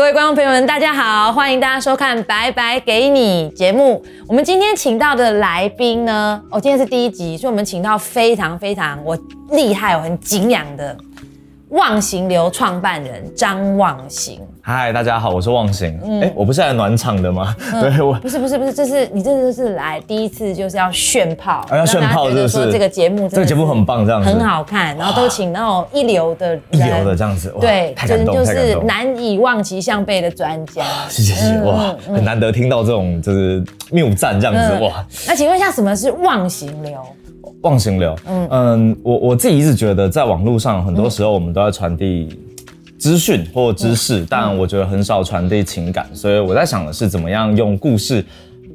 各位观众朋友们，大家好，欢迎大家收看《白白给你》节目。我们今天请到的来宾呢，哦，今天是第一集，所以我们请到非常非常我厉害，我很敬仰的忘形流创办人张忘形。嗨，大家好，我是忘形。哎、我不是来暖场的吗？对我不是不是不是，这是你这次是来第一次就是要炫炮，啊要炫炮让大家觉得是说这个节目这个节目很棒这样子很好看，然后都请那种一流的人一流的这样子，哇对，真就是。难以望其项背的专家。谢谢谢谢，嗯哇，很难得听到这种就是谬赞这样子，嗯哇，那请问一下，什么是忘形流？忘形流。嗯我我自己一直觉得，在网络上很多时候我们都在传递资讯或知识，但我觉得很少传递情感，所以我在想的是怎么样用故事。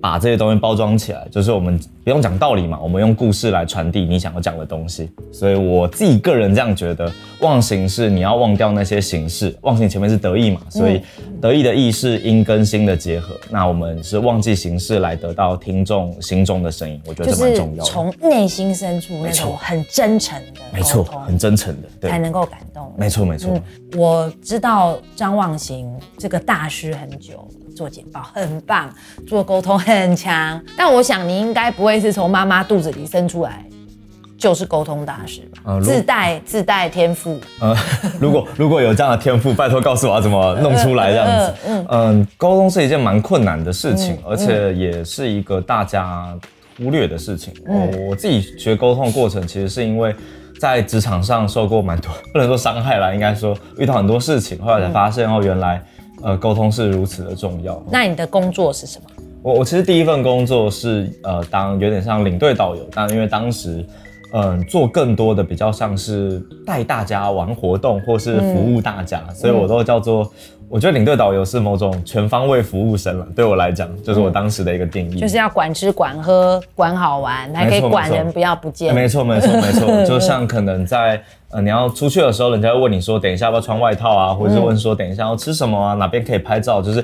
把这些东西包装起来，就是我们不用讲道理嘛，我们用故事来传递你想要讲的东西。所以我自己个人这样觉得，忘形是你要忘掉那些形式，忘形前面是得意嘛，所以得意的意是音跟心的结合。那我们是忘记形式来得到听众心中的声音，我觉得就是这蛮重要的。从内心深处那种很真诚的没错很真诚的，对才，能够感动。没错没错。嗯，我知道张忘形这个大师很久，做简报很棒，做沟通很强。但我想你应该不会是从妈妈肚子里生出来就是沟通大师吧？呃自带自带天赋。呃，如果如果有这样的天赋，拜托告诉我要怎么弄出来这样子。嗯嗯，沟通是一件蛮困难的事情，而且也是一个大家忽略的事情。嗯我我自己学沟通的过程，其实是因为在职场上受过蛮多，不能说伤害啦，应该说遇到很多事情，后来才发现哦，原来呃沟通是如此的重要。那你的工作是什么？我我其实第一份工作是呃当有点像领队导游，但因为当时嗯、做更多的比较像是带大家玩活动或是服务大家，所以我都叫做我觉得领队导游是某种全方位服务生了。对我来讲，就是我当时的一个定义。就是要管吃管喝管好玩，还可以管人不要不见。没错，没错，没错，就像可能在呃你要出去的时候，人家会问你说，等一下要不要穿外套啊，或者是问说等一下要吃什么啊，哪边可以拍照，就是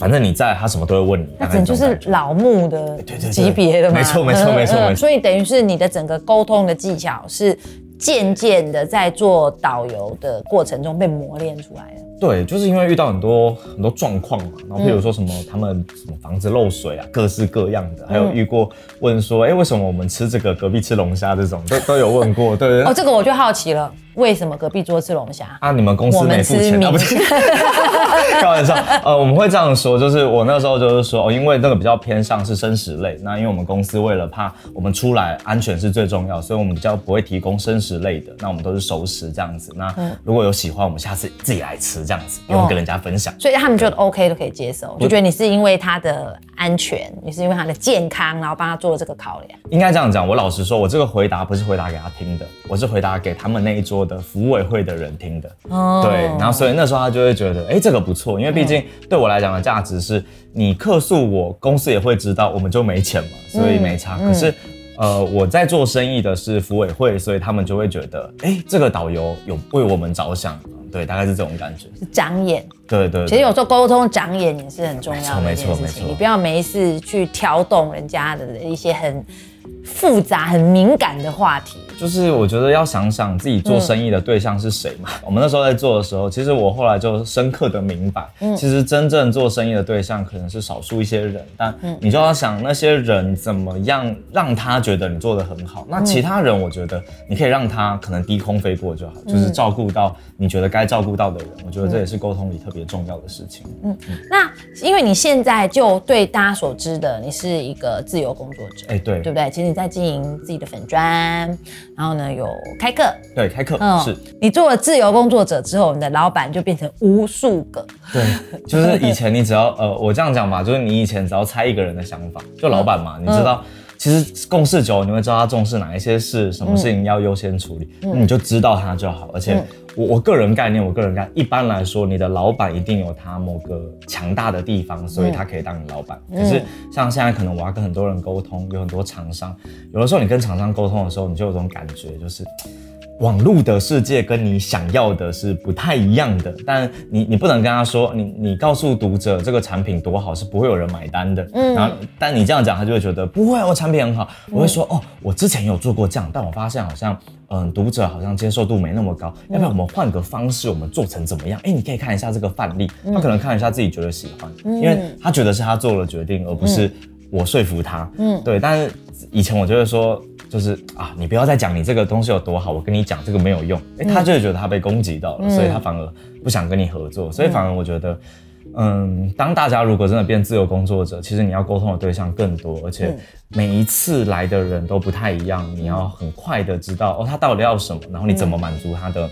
反正你在，他什么都会问你。那大概整就是老木的级别的嘛。没错没错嗯没错没错嗯所以等于是你的整个沟通的技巧是渐渐的在做导游的过程中被磨练出来的。对，就是因为遇到很多很多状况嘛，然后譬如说什么他们什么房子漏水啊，各式各样的，还有遇过问说，哎、为什么我们吃这个隔壁吃龙虾这种，都都有问过，对对？哦，这个我就好奇了，为什么隔壁桌吃龙虾？啊，你们公司没付钱啊？不是，开玩笑。呃，我们会这样说，就是我那时候就是说，哦，因为那个比较偏向是生食类，那因为我们公司为了怕我们出来安全是最重要，所以我们比较不会提供生食类的，那我们都是熟食这样子。那如果有喜欢，我们下次自己来吃这样子，不用跟人家分享。所以他们觉得 OK 都可以接受，就觉得你是因为他的安全，你是因为他的健康，然后帮他做了这个考量。应该这样讲，我老实说，我这个回答不是回答给他听的，我是回答给他们那一桌的服委会的人听的。哦对，然后所以那时候他就会觉得，哎、这个不错，因为毕竟对我来讲的价值是，你客诉我，公司也会知道，我们就没钱嘛，所以没差。可是。呃，我在做生意的是服委会，所以他们就会觉得，哎、这个导游有为我们着想，对，大概是这种感觉。是长眼，对对对其实有时候沟通长眼也是很重要的一没件事情，错没错你不要没事去挑动人家的一些很复杂、很敏感的话题。就是我觉得要想想自己做生意的对象是谁嘛。我们那时候在做的时候，其实我后来就深刻的明白，其实真正做生意的对象可能是少数一些人，但你就要想那些人怎么样让他觉得你做的很好。那其他人，我觉得你可以让他可能低空飞过就好，就是照顾到你觉得该照顾到的人。我觉得这也是沟通里特别重要的事情。嗯那因为你现在就对大家所知的，你是一个自由工作者，哎，对对不对？其实你在经营自己的粉砖，然后呢有开课，对，开课嗯是。你做了自由工作者之后，你的老板就变成无数个，对，就是以前你只要呃，我这样讲吧，就是你以前只要猜一个人的想法，就老板嘛，你知道，其实共事久了，你会知道他重视哪一些事，什么事情要优先处理，那你就知道他就好。而且我我个人概念，我个人概念，一般来说，你的老板一定有他某个强大的地方，所以他可以当你老板。可是像现在可能我要跟很多人沟通，有很多厂商，有的时候你跟厂商沟通的时候，你就有种感觉，就是。网络的世界跟你想要的是不太一样的，但你你不能跟他说，你你告诉读者这个产品多好，是不会有人买单的。嗯，然后但你这样讲，他就会觉得不会，我产品很好。我会说，哦，我之前有做过这样，但我发现好像，嗯，读者好像接受度没那么高，要不要我们换个方式，我们做成怎么样？哎，你可以看一下这个范例，他可能看一下自己觉得喜欢，因为他觉得是他做了决定，而不是我说服他。嗯，对，但是以前我就会说。就是啊，你不要再讲你这个东西有多好，我跟你讲这个没有用，哎，他就会觉得他被攻击到了，所以他反而不想跟你合作，所以反而我觉得，嗯，当大家如果真的变自由工作者，其实你要沟通的对象更多，而且每一次来的人都不太一样，你要很快的知道哦，他到底要什么，然后你怎么满足他的。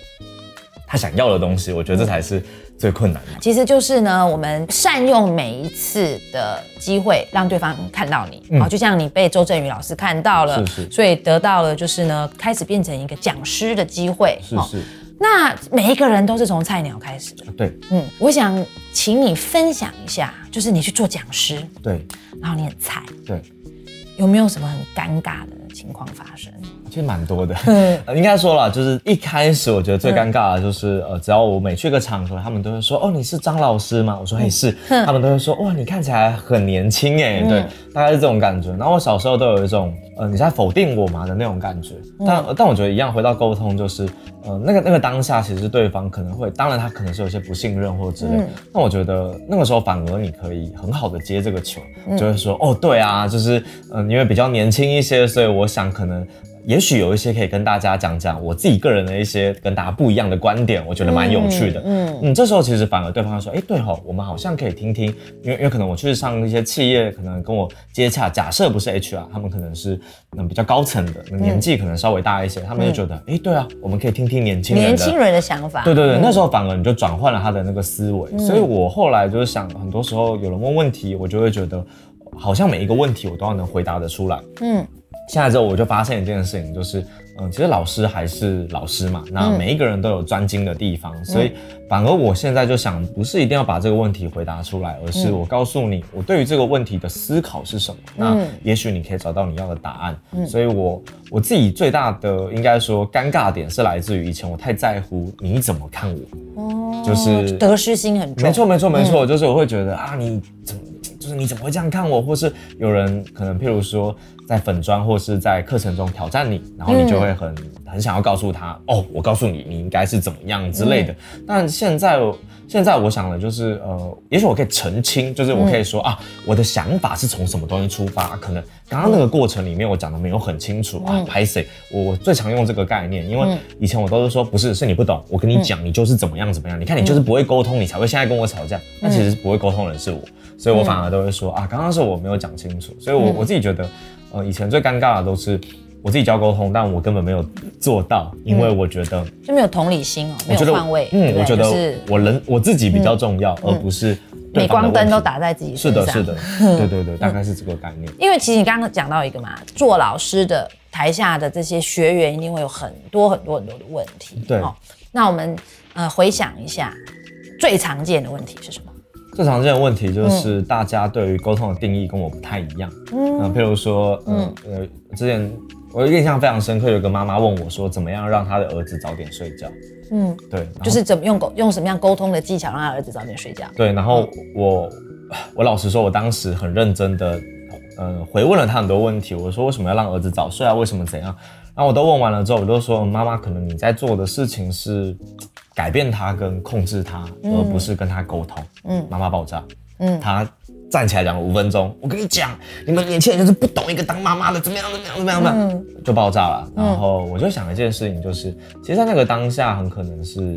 他想要的东西，我觉得这才是最困难的。其实就是呢，我们善用每一次的机会，让对方看到你。好，就像你被周振宇老师看到了，是是，所以得到了就是呢，开始变成一个讲师的机会。是是。那每一个人都是从菜鸟开始的。对。嗯，我想请你分享一下，就是你去做讲师，对，然后你很菜，对，有没有什么很尴尬的情况发生？其实蛮多的，应该说了，就是一开始我觉得最尴尬的就是，呃，只要我每去个场合，他们都会说，哦，你是张老师吗？我说，嘿，是。他们都会说，哇，你看起来很年轻哎，对，大概是这种感觉。然后我小时候都有一种，呃，你在否定我嘛的那种感觉。但但我觉得一样，回到沟通就是，呃，那个那个当下，其实对方可能会，当然他可能是有些不信任或者之类。那我觉得那个时候反而你可以很好的接这个球，就会说，哦，对啊，就是，嗯，因为比较年轻一些，所以我想可能。也许有一些可以跟大家讲讲我自己个人的一些跟大家不一样的观点，我觉得蛮有趣的。嗯嗯，这时候其实反而对方说，哎，对哈，我们好像可以听听，因为因为可能我去上一些企业，可能跟我接洽，假设不是 HR，他们可能是嗯比较高层的，年纪可能稍微大一些，他们就觉得，哎，对啊，我们可以听听年轻人年轻人的想法。对对对，那时候反而你就转换了他的那个思维，所以我后来就是想，很多时候有人问问题，我就会觉得，好像每一个问题我都要能回答得出来。嗯。现在之后，我就发现一件事情，就是，嗯，其实老师还是老师嘛，那每一个人都有专精的地方，所以反而我现在就想，不是一定要把这个问题回答出来，而是我告诉你，我对于这个问题的思考是什么，那也许你可以找到你要的答案。所以，我我自己最大的应该说尴尬点是来自于以前我太在乎你怎么看我，哦，就是得失心很重。没错，没错，没错，就是我会觉得啊，你怎么？就是你怎么会这样看我，或是有人可能譬如说在粉砖或是在课程中挑战你，然后你就会很很想要告诉他，哦，我告诉你，你应该是怎么样之类的。但现在现在我想的就是，呃，也许我可以澄清，就是我可以说啊，我的想法是从什么东西出发，可能刚刚那个过程里面我讲的没有很清楚啊。拍谁？我最常用这个概念，因为以前我都是说不是，是你不懂，我跟你讲，你就是怎么样怎么样。你看你就是不会沟通，你才会现在跟我吵架。那其实不会沟通的人是我。所以我反而都会说啊，刚刚是我没有讲清楚，所以我我自己觉得，呃，以前最尴尬的都是我自己教沟通，但我根本没有做到，因为我觉得就没有同理心哦，没有换位，嗯，我觉得我人我自己比较重要，而不是镁光灯都打在自己身上，是的，是的，对对对，大概是这个概念。因为其实你刚刚讲到一个嘛，做老师的台下的这些学员一定会有很多很多很多的问题，对，那我们呃回想一下最常见的问题是什么？最常见的问题就是大家对于沟通的定义跟我不太一样。嗯，譬如说，嗯呃，之前我印象非常深刻，有个妈妈问我说，怎么样让她的儿子早点睡觉？嗯，对，就是怎么用沟用什么样沟通的技巧让他儿子早点睡觉？对，然后我我老实说，我当时很认真的，呃，回问了他很多问题。我说为什么要让儿子早睡啊？为什么怎样？然后我都问完了之后，我都说妈妈，可能你在做的事情是。改变他跟控制他，而不是跟他沟通。嗯，妈妈爆炸。嗯，他站起来讲了五分钟。我跟你讲，你们年轻人就是不懂一个当妈妈的怎么样怎么样怎么样的，就爆炸了。然后我就想一件事情，就是其实在那个当下，很可能是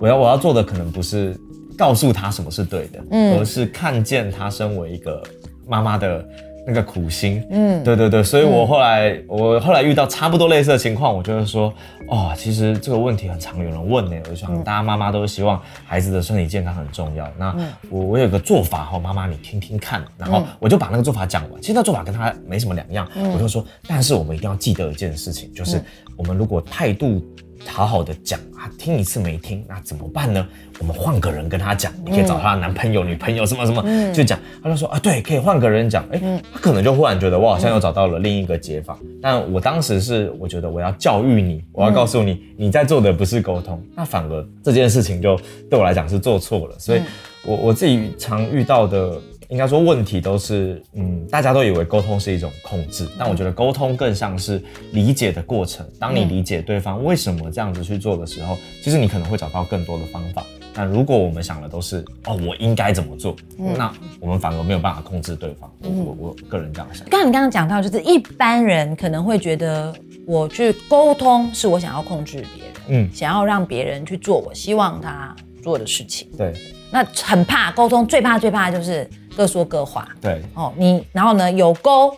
我要我要做的，可能不是告诉他什么是对的，而是看见他身为一个妈妈的。那个苦心，嗯，对对对，所以我后来我后来遇到差不多类似的情况，我就会说，哦，其实这个问题很常有人问呢，我就想大家妈妈都希望孩子的身体健康很重要，那我我有个做法哈，妈妈你听听看，然后我就把那个做法讲完，其实那做法跟他没什么两样，我就说，但是我们一定要记得一件事情，就是我们如果态度好好的讲啊，听一次没听，那怎么办呢？我们换个人跟他讲，你可以找他的男朋友、女朋友什么什么，就讲。他就说啊，对，可以换个人讲。哎，他可能就忽然觉得我好像又找到了另一个解法。但我当时是我觉得我要教育你，我要告诉你，你在做的不是沟通，那反而这件事情就对我来讲是做错了。所以，我我自己常遇到的。应该说问题都是，嗯，大家都以为沟通是一种控制，但我觉得沟通更像是理解的过程。当你理解对方为什么这样子去做的时候，其实你可能会找到更多的方法。那如果我们想的都是，哦，我应该怎么做，那我们反而没有办法控制对方。我我个人这样想。刚刚你刚刚讲到，就是一般人可能会觉得，我去沟通是我想要控制别人，嗯，想要让别人去做我希望他做的事情。对。那很怕沟通，最怕最怕的就是各说各话。对，哦，你然后呢有沟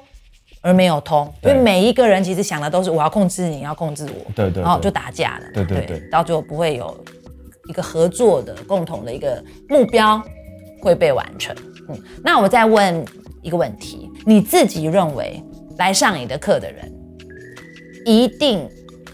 而没有通，因为每一个人其实想的都是我要控制你，要控制我。对对。然后就打架了。对对对。到最后不会有一个合作的共同的一个目标会被完成。嗯，那我再问一个问题，你自己认为来上你的课的人一定？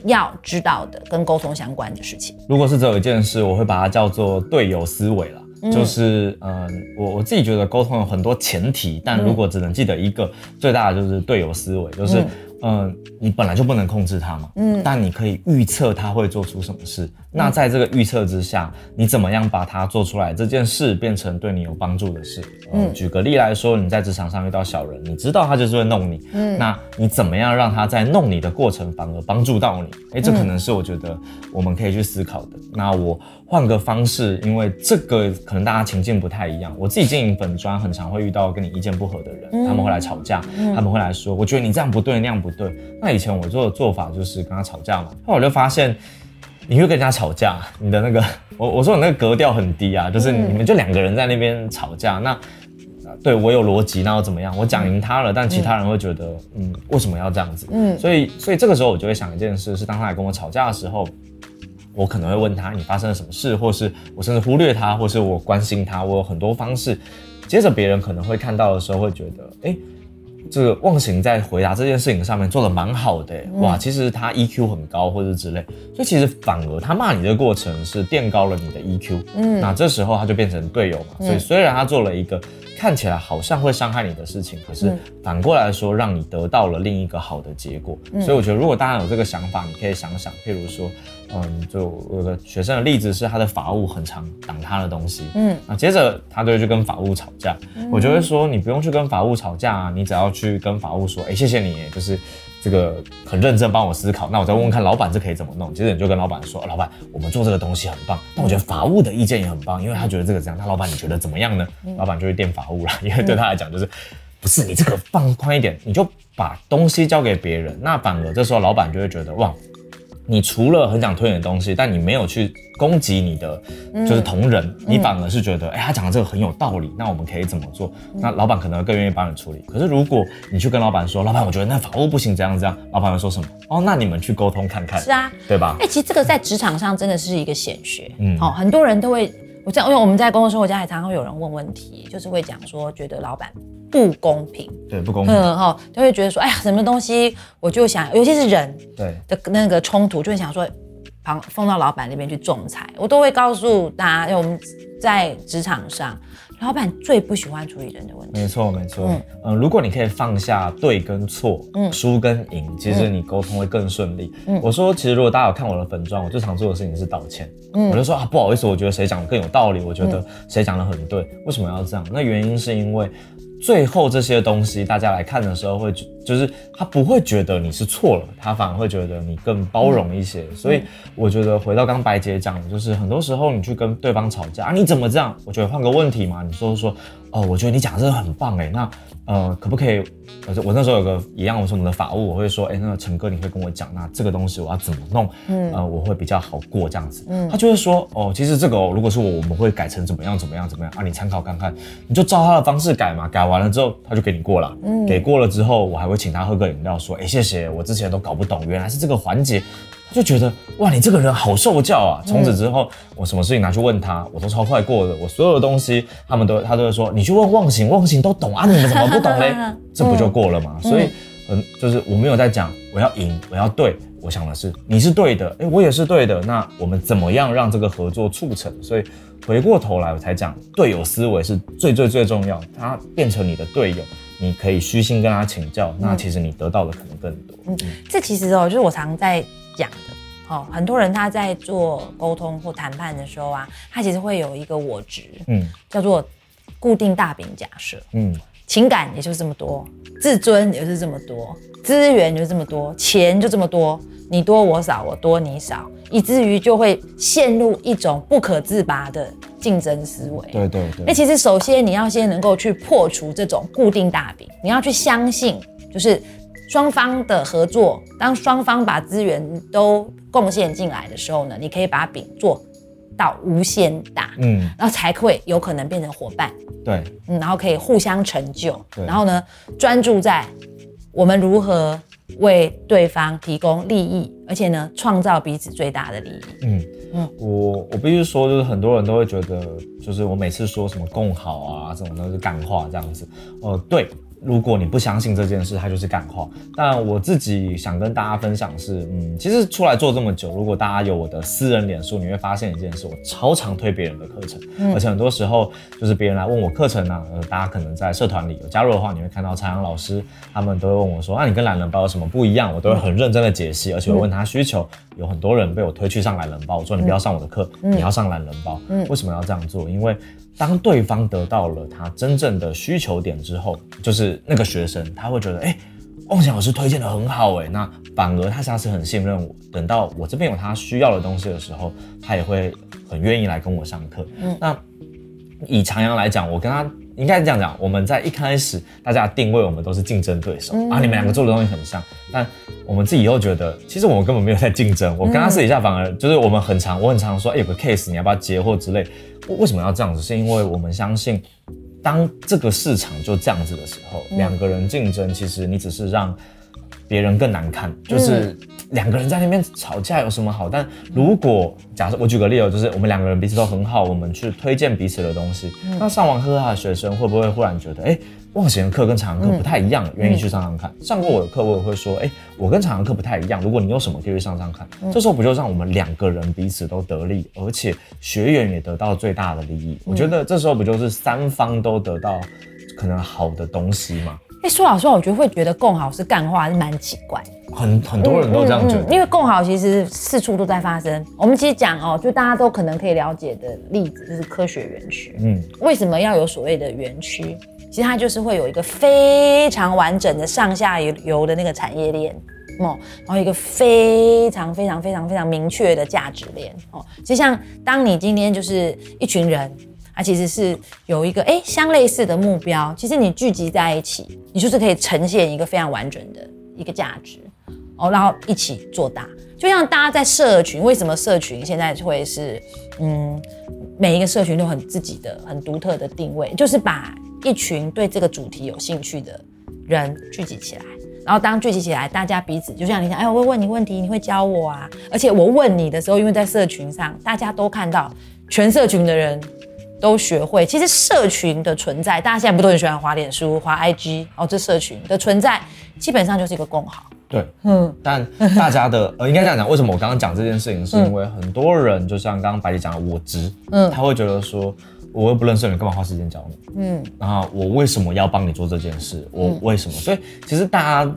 要知道的跟沟通相关的事情，如果是只有一件事，我会把它叫做队友思维了。就是嗯，我我自己觉得沟通有很多前提，但如果只能记得一个，最大的就是队友思维，就是。嗯，你本来就不能控制他嘛，嗯，但你可以预测他会做出什么事。那在这个预测之下，你怎么样把他做出来这件事变成对你有帮助的事？嗯，举个例来说，你在职场上遇到小人，你知道他就是会弄你，嗯，那你怎么样让他在弄你的过程反而帮助到你？哎，这可能是我觉得我们可以去思考的。那我换个方式，因为这个可能大家情境不太一样。我自己经营粉砖，很常会遇到跟你意见不合的人，他们会来吵架，他们会来说，我觉得你这样不对，那样不对。那以前我做的做法就是跟他吵架嘛，后来我就发现，你会跟人家吵架，你的那个，我我说你那个格调很低啊，就是你们就两个人在那边吵架，那对我有逻辑，那又怎么样？我讲赢他了，但其他人会觉得，嗯，为什么要这样子？嗯，所以所以这个时候我就会想一件事，是当他来跟我吵架的时候，我可能会问他你发生了什么事，或是我甚至忽略他，或是我关心他，我有很多方式，接着别人可能会看到的时候会觉得，哎。这个忘形在回答这件事情上面做的蛮好的，哇，其实他 EQ 很高或者之类，所以其实反而他骂你的过程是垫高了你的 EQ，嗯，那这时候他就变成队友嘛，所以虽然他做了一个看起来好像会伤害你的事情，可是反过来说让你得到了另一个好的结果，所以我觉得如果大家有这个想法，你可以想想，譬如说。嗯，就我的学生的例子是他的法务很常挡他的东西，嗯，那接着他就会去跟法务吵架，我就会说你不用去跟法务吵架啊，你只要去跟法务说，哎，谢谢你，就是这个很认真帮我思考，那我再问问看老板这可以怎么弄，接着你就跟老板说，老板，我们做这个东西很棒，但我觉得法务的意见也很棒，因为他觉得这个这样，那老板你觉得怎么样呢？老板就会垫法务了，因为对他来讲就是，不是你这个放宽一点，你就把东西交给别人，那反而这时候老板就会觉得哇。你除了很想推你的东西，但你没有去攻击你的就是同仁，你反而是觉得，哎，他讲的这个很有道理，那我们可以怎么做？那老板可能更愿意帮你处理。可是如果你去跟老板说，老板，我觉得那法务不行，这样这样，老板会说什么？哦，那你们去沟通看看。是啊，对吧？哎，其实这个在职场上真的是一个显学。嗯，好，很多人都会，我在因为我们在工作生活家也常常会有人问问题，就是会讲说，觉得老板。不公平，对不公平，嗯哈，就会觉得说，哎呀，什么东西，我就想，尤其是人对的那个冲突，就会想说，放放到老板那边去仲裁，我都会告诉大家，因为我们在职场上。老板最不喜欢处理人的问题。没错，没错。嗯，如果你可以放下对跟错，嗯，输跟赢，其实你沟通会更顺利。嗯，我说，其实如果大家有看我的粉状，我最常做的事情是道歉。嗯，我就说啊，不好意思，我觉得谁讲的更有道理，我觉得谁讲的很对，为什么要这样？那原因是因为。最后这些东西，大家来看的时候，会就是他不会觉得你是错了，他反而会觉得你更包容一些。所以我觉得回到刚白姐讲的，就是很多时候你去跟对方吵架啊，你怎么这样？我觉得换个问题嘛，你说说哦，我觉得你讲的真的很棒哎，那。呃，可不可以？呃，我那时候有个一样，我说我们的法务，我会说，哎，那个陈哥，你会跟我讲，那这个东西我要怎么弄？嗯，呃，我会比较好过这样子。嗯，他就会说，哦，其实这个如果是我，我们会改成怎么样怎么样怎么样啊？你参考看看，你就照他的方式改嘛。改完了之后，他就给你过了。嗯，给过了之后，我还会请他喝个饮料，说，哎，谢谢，我之前都搞不懂，原来是这个环节。就觉得哇，你这个人好受教啊！从此之后，我什么事情拿去问他，我都超快过的。我所有的东西，他们都他都会说，你去问忘形，忘形都懂啊，你们怎么不懂嘞？这不就过了吗？所以，嗯，就是我没有在讲我要赢，我要对。我想的是你是对的，哎，我也是对的，那我们怎么样让这个合作促成？所以回过头来我才讲，队友思维是最最最重要，他变成你的队友，你可以虚心跟他请教，那其实你得到的可能更多。嗯，这其实哦，就是我常在讲的。哦，很多人他在做沟通或谈判的时候啊，他其实会有一个我值，嗯，叫做固定大饼假设，嗯，情感也就是这么多，自尊也是这么多，资源就这么多，钱就这么多，你多我少，我多你少，以至于就会陷入一种不可自拔的竞争思维。对对对。那其实首先你要先能够去破除这种固定大饼，你要去相信，就是。双方的合作，当双方把资源都贡献进来的时候呢，你可以把饼做到无限大，嗯，然后才会有可能变成伙伴，对，嗯，然后可以互相成就，然后呢，专注在我们如何为对方提供利益，而且呢，创造彼此最大的利益。嗯。嗯，我我必须说，就是很多人都会觉得，就是我每次说什么共好啊，这种都是干话这样子，呃，对。如果你不相信这件事，它就是干话。但我自己想跟大家分享是，嗯，其实出来做这么久，如果大家有我的私人脸书，你会发现一件事，我超常推别人的课程，而且很多时候就是别人来问我课程呢，呃，大家可能在社团里有加入的话，你会看到朝阳老师他们都会问我说，那你跟懒人包有什么不一样？我都会很认真的解析，而且我问他需求。有很多人被我推去上懒人包，我说你不要上我的课，你要上懒人包。为什么要这样做？因为当对方得到了他真正的需求点之后，就是那个学生他会觉得，哎，梦想老师推荐的很好，哎，那反而他下次很信任我。等到我这边有他需要的东西的时候，他也会很愿意来跟我上课。那以长阳来讲，我跟他。应该是这样讲，我们在一开始大家定位我们都是竞争对手啊，你们两个做的东西很像，但我们自己又觉得其实我们根本没有在竞争。我跟他私底下反而就是我们很常，我很常说，哎，有个 case 你要不要接或之类。为什么要这样子？是因为我们相信，当这个市场就这样子的时候，两个人竞争，其实你只是让。别人更难看，就是两个人在那边吵架有什么好？但如果假设我举个例子，就是我们两个人彼此都很好，我们去推荐彼此的东西，那上完课他的学生会不会忽然觉得，哎，望贤的课跟长阳课不太一样，愿意去上上看？上过我的课，我也会说，哎，我跟长阳课不太一样，如果你有什么可以去上上看。这时候不就让我们两个人彼此都得利，而且学员也得到最大的利益？我觉得这时候不就是三方都得到可能好的东西吗？说老实话，我觉得会觉得共好是干话，是蛮奇怪。很很多人都这样觉得，因为共好其实四处都在发生。我们其实讲哦，就大家都可能可以了解的例子，就是科学园区。嗯，为什么要有所谓的园区？其实它就是会有一个非常完整的上下游的那个产业链哦，然后一个非常非常非常非常明确的价值链哦。就像当你今天就是一群人。它其实是有一个哎相类似的目标，其实你聚集在一起，你就是可以呈现一个非常完整的一个价值哦，然后一起做大。就像大家在社群，为什么社群现在会是嗯每一个社群都很自己的很独特的定位，就是把一群对这个主题有兴趣的人聚集起来，然后当聚集起来，大家彼此就像你想，哎，我会问你问题，你会教我啊，而且我问你的时候，因为在社群上，大家都看到全社群的人。都学会，其实社群的存在，大家现在不都很喜欢滑脸书、滑 IG 哦？这社群的存在，基本上就是一个共好。对，嗯。但大家的 呃，应该这样讲，为什么我刚刚讲这件事情，是因为很多人就像刚刚白姐讲的，我知，嗯，他会觉得说，我又不认识你，干嘛花时间教你？嗯，然后我为什么要帮你做这件事？我为什么？所以其实大家。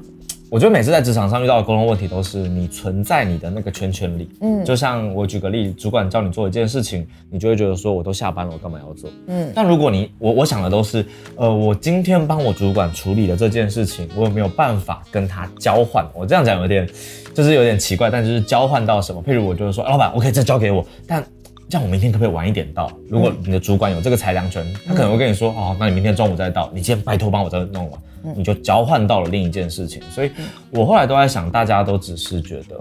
我觉得每次在职场上遇到的沟通问题，都是你存在你的那个圈圈里。嗯，就像我举个例，主管叫你做一件事情，你就会觉得说，我都下班了，我干嘛要做？嗯，但如果你我我想的都是，呃，我今天帮我主管处理的这件事情，我有没有办法跟他交换？我这样讲有点，就是有点奇怪，但就是交换到什么？譬如我就是说，老板，我可以再交给我，但这样我明天可不可以晚一点到？如果你的主管有这个裁量权，他可能会跟你说，哦，那你明天中午再到，你今天拜托帮我再弄完。你就交换到了另一件事情，所以我后来都在想，大家都只是觉得，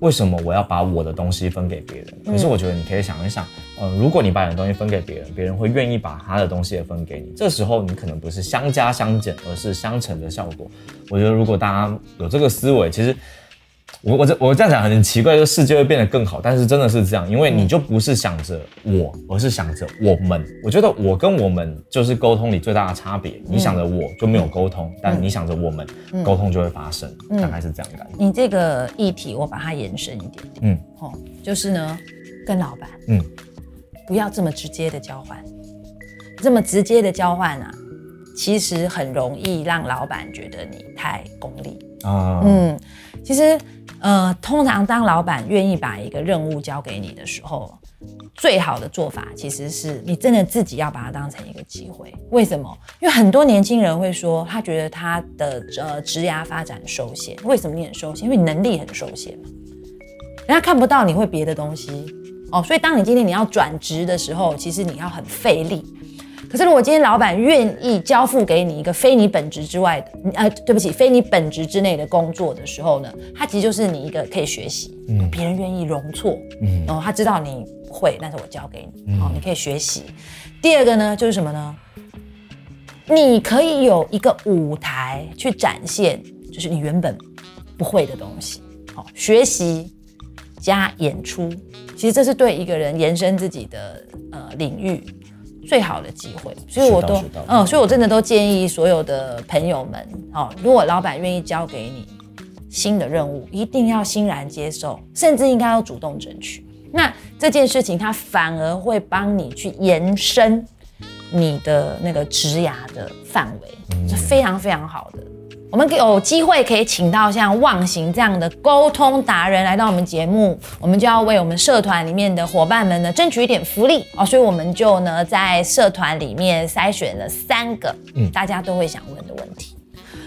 为什么我要把我的东西分给别人？可是我觉得你可以想一想，嗯，如果你把你的东西分给别人，别人会愿意把他的东西也分给你，这时候你可能不是相加相减，而是相乘的效果。我觉得如果大家有这个思维，其实我我这我这样讲很奇怪，就世界会变得更好，但是真的是这样，因为你就不是想着我，而是想着我们。我觉得我跟我们就是沟通里最大的差别。你想着我就没有沟通，但你想着我们，沟通就会发生，大概是这样感觉。你这个议题我把它延伸一点，嗯，哦，就是呢，跟老板，嗯，不要这么直接的交换，这么直接的交换啊，其实很容易让老板觉得你太功利啊，嗯，其实。呃，通常当老板愿意把一个任务交给你的时候，最好的做法其实是你真的自己要把它当成一个机会。为什么？因为很多年轻人会说，他觉得他的呃职涯发展受限。为什么你很受限？因为你能力很受限嘛，人家看不到你会别的东西哦。所以当你今天你要转职的时候，其实你要很费力。可是，如果今天老板愿意交付给你一个非你本职之外的，呃，对不起，非你本职之内的工作的时候呢，他其实就是你一个可以学习，嗯，别人愿意容错，嗯，然后他知道你不会，但是我教给你，好，你可以学习。第二个呢，就是什么呢？你可以有一个舞台去展现，就是你原本不会的东西，好，学习加演出，其实这是对一个人延伸自己的呃领域。最好的机会，所以我都嗯，所以我真的都建议所有的朋友们，哦，如果老板愿意交给你新的任务，一定要欣然接受，甚至应该要主动争取。那这件事情，它反而会帮你去延伸你的那个职涯的范围，是非常非常好的。我们有机会可以请到像忘形这样的沟通达人来到我们节目，我们就要为我们社团里面的伙伴们呢争取一点福利哦，所以我们就呢在社团里面筛选了三个嗯大家都会想问的问题。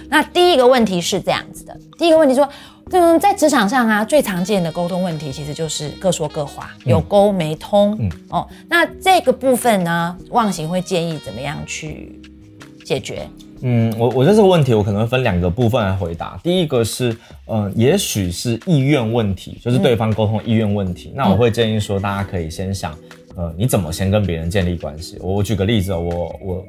那第一个问题是这样子的，第一个问题说，嗯，在职场上啊最常见的沟通问题其实就是各说各话，有沟没通。嗯哦，那这个部分呢，忘形会建议怎么样去解决？嗯，我我这个问题我可能会分两个部分来回答。第一个是，嗯，也许是意愿问题，就是对方沟通意愿问题。那我会建议说，大家可以先想，呃，你怎么先跟别人建立关系？我举个例子，我我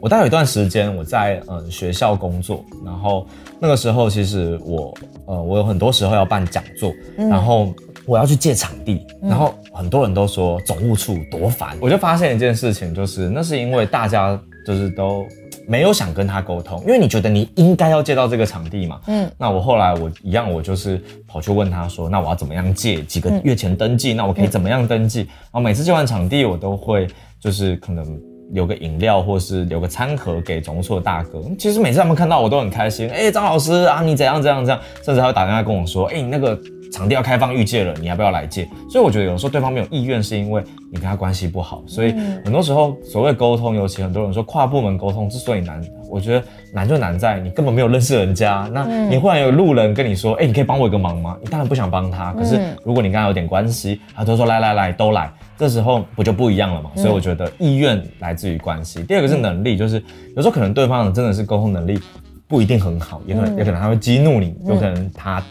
我大概有一段时间我在嗯学校工作，然后那个时候其实我呃我有很多时候要办讲座，然后我要去借场地，然后很多人都说总务处多烦，我就发现一件事情，就是那是因为大家就是都。没有想跟他沟通，因为你觉得你应该要借到这个场地嘛。嗯，那我后来我一样，我就是跑去问他说，那我要怎么样借？几个月前登记，那我可以怎么样登记？然后每次借完场地，我都会就是可能留个饮料，或是留个餐盒给总务处的大哥。其实每次他们看到我都很开心，哎，张老师啊，你怎样怎样怎样，甚至还会打电话跟我说，哎，你那个。场地要开放预借了，你要不要来借？所以我觉得有时候对方没有意愿，是因为你跟他关系不好。所以很多时候所谓沟通，尤其很多人说跨部门沟通之所以难，我觉得难就难在你根本没有认识人家。那你忽然有路人跟你说，哎，你可以帮我一个忙吗？你当然不想帮他。可是如果你跟他有点关系，他都说来来来都来，这时候不就不一样了嘛？所以我觉得意愿来自于关系。第二个是能力，就是有时候可能对方真的是沟通能力不一定很好，也可能也可能他会激怒你，有可能他。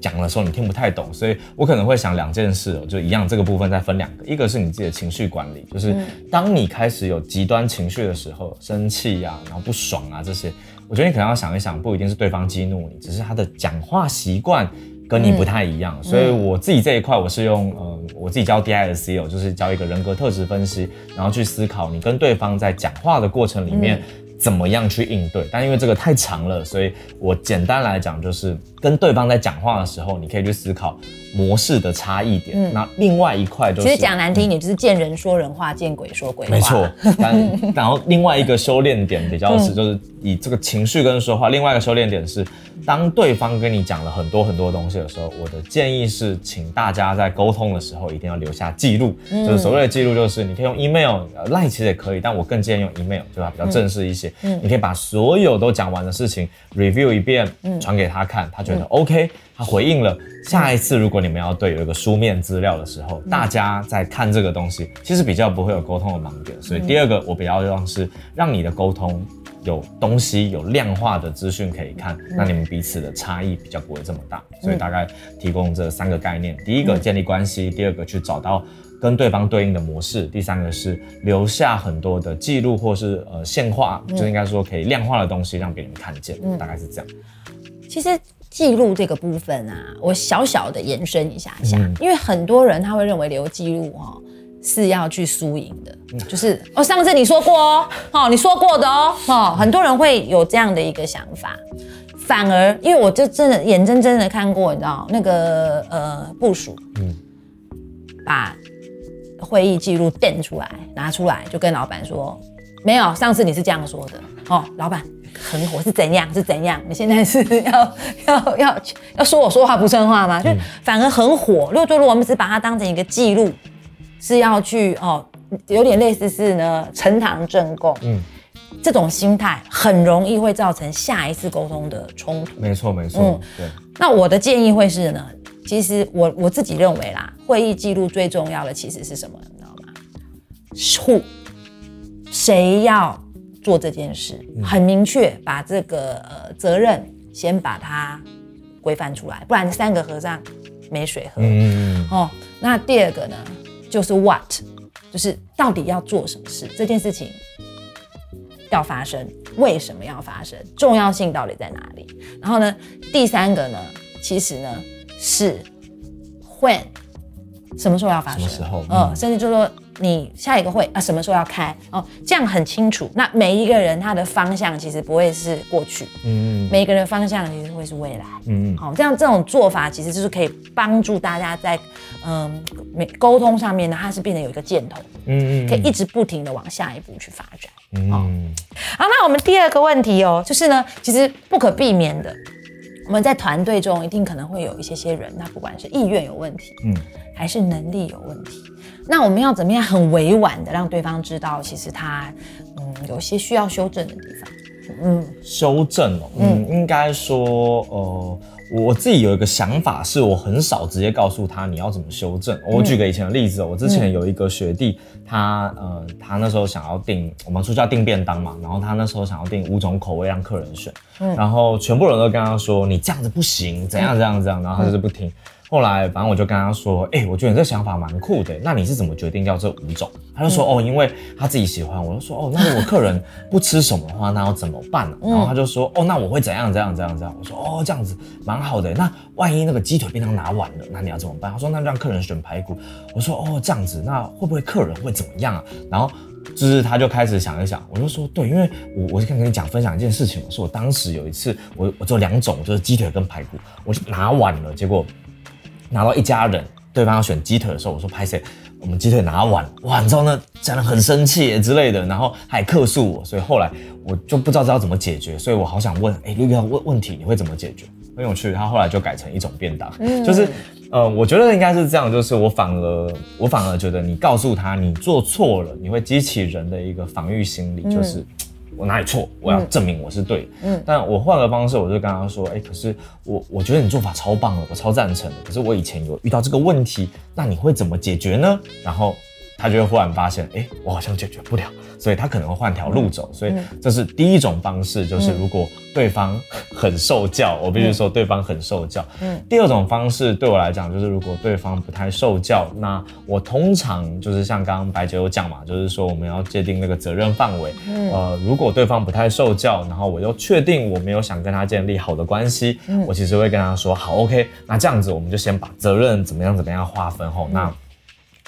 讲的时候你听不太懂，所以我可能会想两件事哦，就一样这个部分再分两个，一个是你自己的情绪管理，就是当你开始有极端情绪的时候，生气呀，然后不爽啊这些，我觉得你可能要想一想，不一定是对方激怒你，只是他的讲话习惯跟你不太一样。所以我自己这一块我是用呃我自己教 DISC 哦，就是教一个人格特质分析，然后去思考你跟对方在讲话的过程里面。怎么样去应对？但因为这个太长了，所以我简单来讲，就是跟对方在讲话的时候，你可以去思考模式的差异点。嗯，那另外一块就是，其实讲难听一点，就是见人说人话，见鬼说鬼话。没错。但然后另外一个修炼点比较是，就是以这个情绪跟说话。另外一个修炼点是，当对方跟你讲了很多很多东西的时候，我的建议是，请大家在沟通的时候一定要留下记录。就是所谓的记录，就是你可以用 email、赖其实也可以，但我更建议用 email，就它比较正式一些。嗯，你可以把所有都讲完的事情 review 一遍，传给他看，他觉得 OK，他回应了。下一次如果你们要对有一个书面资料的时候，大家在看这个东西，其实比较不会有沟通的盲点。所以第二个我比较希望是让你的沟通有东西有量化的资讯可以看，那你们彼此的差异比较不会这么大。所以大概提供这三个概念：第一个建立关系，第二个去找到。跟对方对应的模式，第三个是留下很多的记录或是呃现化，就应该说可以量化的东西让别人看见，大概是这样。其实记录这个部分啊，我小小的延伸一下下，因为很多人他会认为留记录哦是要去输赢的，就是哦上次你说过哦，哦你说过的哦，哦很多人会有这样的一个想法，反而因为我就真的眼睁睁的看过，你知道那个呃部署，嗯，把会议记录垫出来拿出来，就跟老板说，没有，上次你是这样说的哦，老板。很火是怎样？是怎样？你现在是要 要要要说我说话不算话吗？就反而很火。如果说如果我们只把它当成一个记录，是要去哦，有点类似是呢呈堂证供。嗯，这种心态很容易会造成下一次沟通的冲突。没错没错。嗯，对。那我的建议会是呢，其实我我自己认为啦，会议记录最重要的其实是什么？你知道吗？Who？谁要？做这件事很明确，把这个呃责任先把它规范出来，不然三个和尚没水喝。嗯哦，那第二个呢，就是 what，就是到底要做什么事，这件事情要发生，为什么要发生，重要性到底在哪里？然后呢，第三个呢，其实呢是 when，什么时候要发生？什么时候？嗯，甚至就说。你下一个会啊，什么时候要开？哦？这样很清楚。那每一个人他的方向其实不会是过去，嗯，每一个人方向其实会是未来，嗯，好，这样这种做法其实就是可以帮助大家在嗯沟沟通上面呢，它是变得有一个箭头，嗯嗯，可以一直不停的往下一步去发展，嗯，好，那我们第二个问题哦，就是呢，其实不可避免的，我们在团队中一定可能会有一些些人，那不管是意愿有问题，嗯，还是能力有问题。那我们要怎么样很委婉的让对方知道，其实他嗯有些需要修正的地方。嗯，修正哦，嗯，应该说，呃，我自己有一个想法，是我很少直接告诉他你要怎么修正。我举个以前的例子哦，我之前有一个学弟，他呃，他那时候想要订，我们出去要订便当嘛，然后他那时候想要订五种口味让客人选，然后全部人都跟他说你这样子不行，怎样怎样怎样，然后他就是不听。后来，反正我就跟他说：“哎，我觉得你这想法蛮酷的。那你是怎么决定要这五种？”他就说：“哦，因为他自己喜欢。”我就说：“哦，那如果客人不吃什么的话，那要怎么办呢？”然后他就说：“哦，那我会怎样怎样怎样怎样。”我说：“哦，这样子蛮好的。那万一那个鸡腿便当拿完了，那你要怎么办？”他说：“那让客人选排骨。”我说：“哦，这样子，那会不会客人会怎么样啊？”然后就是他就开始想一想，我就说：“对，因为我我是跟你讲分享一件事情，我说我当时有一次，我我做两种，就是鸡腿跟排骨，我拿完了，结果。”拿到一家人，对方要选鸡腿的时候，我说拍谁？我们鸡腿拿完，哇，你知道那家人很生气之类的，然后还客诉我，所以后来我就不知道要怎么解决，所以我好想问，哎，如果要问问题，你会怎么解决？很有趣，他后来就改成一种便当，就是，呃，我觉得应该是这样，就是我反而我反而觉得你告诉他你做错了，你会激起人的一个防御心理，就是。我哪里错？我要证明我是对。嗯，但我换个方式，我就跟他说：“哎，可是我我觉得你做法超棒了，我超赞成的。可是我以前有遇到这个问题，那你会怎么解决呢？”然后。他就会忽然发现，哎，我好像解决不了，所以他可能会换条路走。所以这是第一种方式，就是如果对方很受教，我必须说对方很受教。嗯。第二种方式对我来讲，就是如果对方不太受教，那我通常就是像刚刚白姐有讲嘛，就是说我们要界定那个责任范围。嗯。呃，如果对方不太受教，然后我又确定我没有想跟他建立好的关系，我其实会跟他说，好，OK，那这样子我们就先把责任怎么样怎么样划分后，那。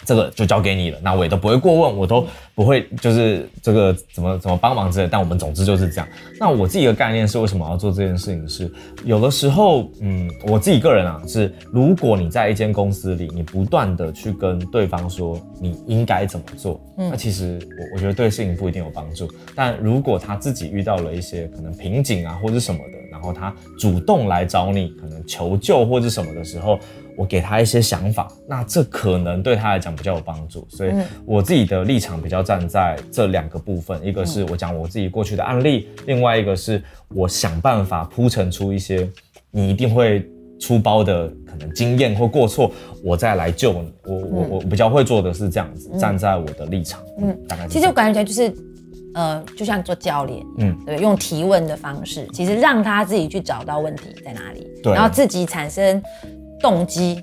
这个就交给你了，那我也都不会过问，我都不会就是这个怎么怎么帮忙之类。但我们总之就是这样。那我自己的概念是，为什么要做这件事情？是有的时候，嗯，我自己个人啊，是如果你在一间公司里，你不断的去跟对方说你应该怎么做，那其实我我觉得对事情不一定有帮助。但如果他自己遇到了一些可能瓶颈啊，或者什么的，然后他主动来找你，可能求救或者什么的时候。我给他一些想法，那这可能对他来讲比较有帮助，所以我自己的立场比较站在这两个部分，一个是我讲我自己过去的案例，另外一个是我想办法铺陈出一些你一定会出包的可能经验或过错，我再来救你。我我我比较会做的是这样子，站在我的立场，嗯，大概。其实我感觉就是，呃，就像做教练，嗯，对，用提问的方式，其实让他自己去找到问题在哪里，对，然后自己产生。动机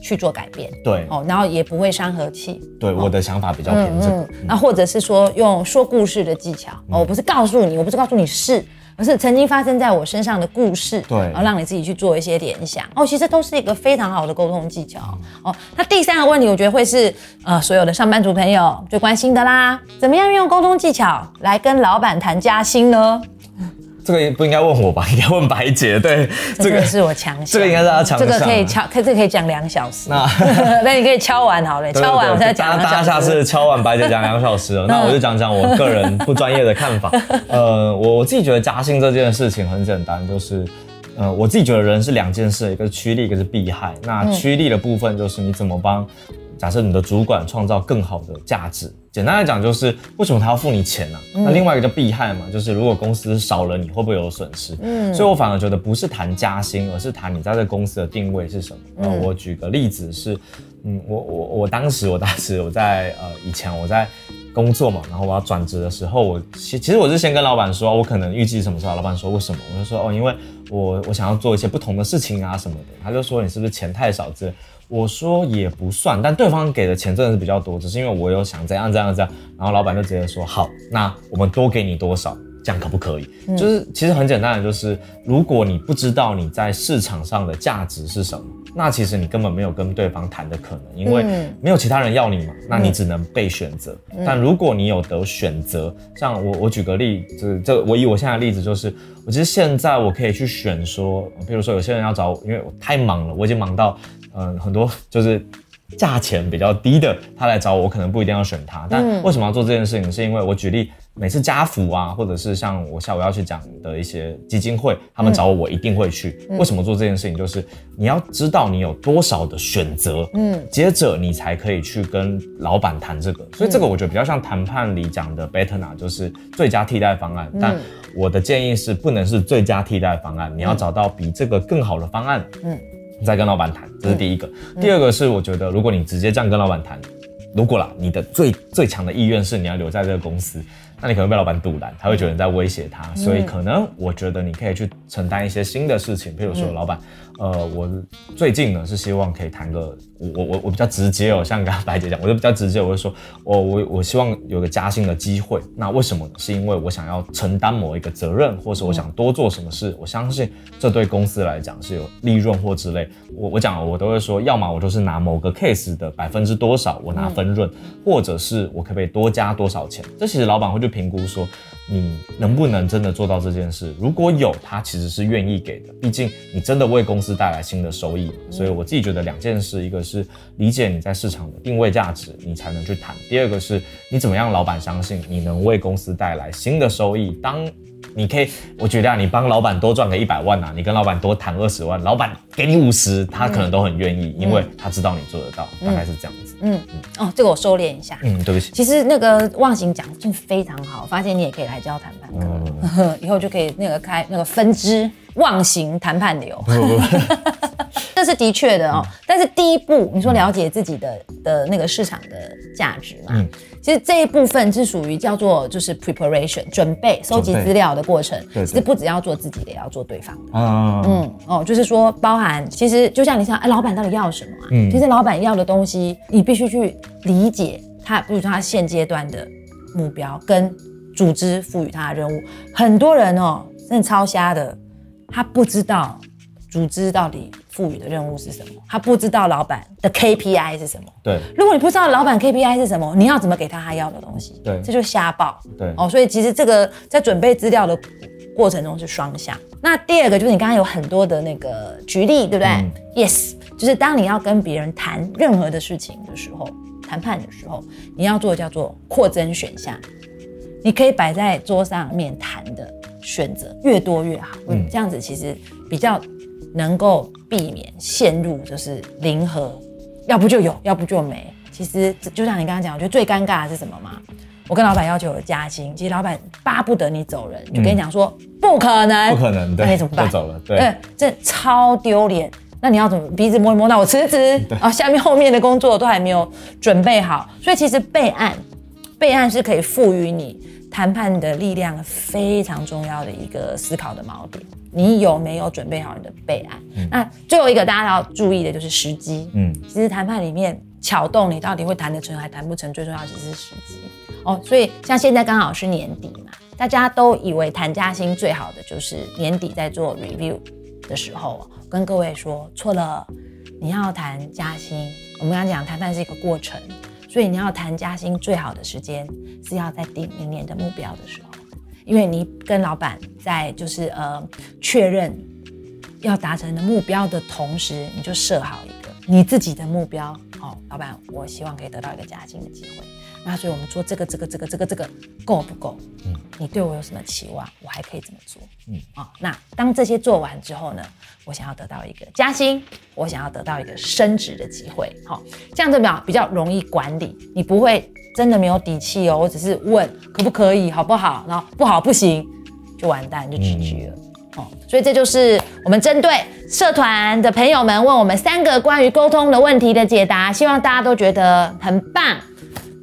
去做改变，对，哦，然后也不会伤和气。对，我的想法比较偏这个。那或者是说用说故事的技巧，哦，我不是告诉你，我不是告诉你是。而是曾经发生在我身上的故事，对，然后让你自己去做一些联想，哦，其实都是一个非常好的沟通技巧，哦。那第三个问题，我觉得会是呃所有的上班族朋友最关心的啦，怎么样运用沟通技巧来跟老板谈加薪呢？这个不应该问我吧？应该问白姐。对，这个是我强项。这个应该是他强项。这个可以敲，可这可以讲两小时。那 那你可以敲完好了，敲完我再讲。大家下次敲完白姐讲两小时了，那我就讲讲我个人不专业的看法。呃，我我自己觉得加薪这件事情很简单，就是呃，我自己觉得人是两件事，一个是趋利，一个是避害。那趋利的部分就是你怎么帮。假设你的主管创造更好的价值，简单来讲就是为什么他要付你钱呢？那另外一个叫避害嘛，就是如果公司少了你会不会有损失？嗯，所以我反而觉得不是谈加薪，而是谈你在这公司的定位是什么。那我举个例子是，嗯，我我我当时我当时我在呃以前我在工作嘛，然后我要转职的时候，我其其实我是先跟老板说，我可能预计什么时候，老板说为什么？我就说哦，因为我我想要做一些不同的事情啊什么的，他就说你是不是钱太少这。我说也不算，但对方给的钱真的是比较多，只是因为我有想怎样怎样怎样，然后老板就直接说好，那我们多给你多少，这样可不可以？就是其实很简单的，就是如果你不知道你在市场上的价值是什么，那其实你根本没有跟对方谈的可能，因为没有其他人要你嘛，那你只能被选择。但如果你有得选择，像我我举个例，就是这我以我现在的例子就是，我其实现在我可以去选说，比如说有些人要找我，因为我太忙了，我已经忙到。嗯，很多就是价钱比较低的，他来找我，我可能不一定要选他。但为什么要做这件事情？是因为我举例，每次家福啊，或者是像我下午要去讲的一些基金会，他们找我，我一定会去。为什么做这件事情？就是你要知道你有多少的选择，嗯，接着你才可以去跟老板谈这个。所以这个我觉得比较像谈判里讲的 better 啊，就是最佳替代方案。但我的建议是，不能是最佳替代方案，你要找到比这个更好的方案。嗯。再跟老板谈，这是第一个。第二个是，我觉得如果你直接这样跟老板谈，如果啦，你的最最强的意愿是你要留在这个公司，那你可能被老板堵拦，他会觉得你在威胁他。所以可能我觉得你可以去承担一些新的事情，譬如说老板。呃，我最近呢是希望可以谈个，我我我比较直接哦，像刚刚白姐讲，我就比较直接，我就说，我我我希望有个加薪的机会。那为什么？是因为我想要承担某一个责任，或是我想多做什么事。我相信这对公司来讲是有利润或之类。我我讲我都会说，要么我就是拿某个 case 的百分之多少，我拿分润，或者是我可不可以多加多少钱？这其实老板会去评估说。你能不能真的做到这件事？如果有，他其实是愿意给的。毕竟你真的为公司带来新的收益，所以我自己觉得两件事：一个是理解你在市场的定位价值，你才能去谈；第二个是你怎么样老板相信你能为公司带来新的收益。当你可以，我觉得啊，你帮老板多赚个一百万啊，你跟老板多谈二十万，老板给你五十，他可能都很愿意，因为他知道你做得到，大概是这样子。嗯嗯，哦，这个我收敛一下。嗯，对不起。其实那个忘形讲就非常好，发现你也可以来教谈判课，以后就可以那个开那个分支忘形谈判流。这是的确的哦，但是第一步，你说了解自己的的那个市场的价值嘛？嗯，其实这一部分是属于叫做就是 preparation 准备收集资料的过程。对，其实不只要做自己的，也要做对方的。嗯嗯哦，就是说包含，其实就像你想，哎，老板到底要什么啊？嗯，其实老板要的东西，你必须去理解他，比如说他现阶段的目标跟组织赋予他的任务。很多人哦，真的超瞎的，他不知道。组织到底赋予的任务是什么？他不知道老板的 KPI 是什么。对，如果你不知道老板 KPI 是什么，你要怎么给他他要的东西？对，这就瞎报。对，哦，所以其实这个在准备资料的过程中是双向。那第二个就是你刚刚有很多的那个举例，对不对？Yes，就是当你要跟别人谈任何的事情的时候，谈判的时候，你要做叫做扩增选项，你可以摆在桌上面谈的选择越多越好。嗯，这样子其实比较。能够避免陷入就是零和，要不就有，要不就没。其实就像你刚刚讲，我觉得最尴尬的是什么吗？我跟老板要求有加薪，其实老板巴不得你走人，就跟你讲说不可能，不可能，那你怎么办？走了，对，这超丢脸。那你要怎么鼻子摸一摸？那我辞职 啊，下面后面的工作都还没有准备好。所以其实备案，备案是可以赋予你谈判的力量非常重要的一个思考的锚点。你有没有准备好你的备案？那最后一个大家要注意的就是时机。嗯，其实谈判里面巧动，你到底会谈得成还谈不成，最重要其实是时机。哦，所以像现在刚好是年底嘛，大家都以为谈加薪最好的就是年底在做 review 的时候，跟各位说错了。你要谈加薪，我们刚刚讲谈判是一个过程，所以你要谈加薪最好的时间是要在定明年的目标的时候。因为你跟老板在就是呃确认要达成的目标的同时，你就设好一个你自己的目标。哦，老板，我希望可以得到一个加薪的机会。那所以我们做这个这个这个这个这个够不够？嗯，你对我有什么期望？我还可以怎么做？嗯，啊，那当这些做完之后呢，我想要得到一个加薪，我想要得到一个升职的机会。好，这样子比较比较容易管理，你不会。真的没有底气哦，我只是问可不可以，好不好？然后不好不行，就完蛋，就 GG 了哦。所以这就是我们针对社团的朋友们问我们三个关于沟通的问题的解答，希望大家都觉得很棒。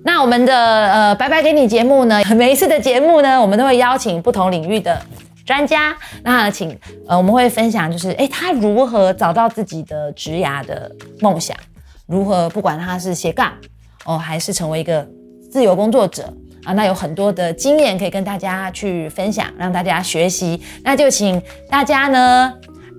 那我们的呃拜拜给你节目呢，每一次的节目呢，我们都会邀请不同领域的专家，那请呃我们会分享，就是哎他如何找到自己的职涯的梦想，如何不管他是斜杠哦，还是成为一个。自由工作者啊，那有很多的经验可以跟大家去分享，让大家学习。那就请大家呢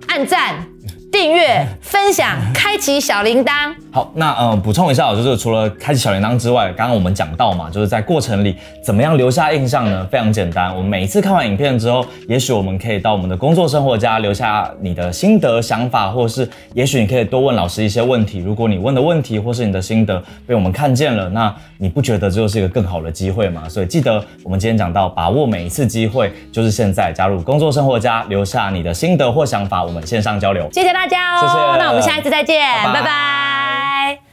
按赞。订阅、分享、开启小铃铛。好，那嗯，补充一下，就是除了开启小铃铛之外，刚刚我们讲到嘛，就是在过程里怎么样留下印象呢？非常简单，我们每一次看完影片之后，也许我们可以到我们的工作生活家留下你的心得、想法，或是也许你可以多问老师一些问题。如果你问的问题或是你的心得被我们看见了，那你不觉得这就是一个更好的机会吗？所以记得我们今天讲到，把握每一次机会，就是现在加入工作生活家，留下你的心得或想法，我们线上交流。谢谢。大家哦，谢谢。那我们下一次再见，拜拜。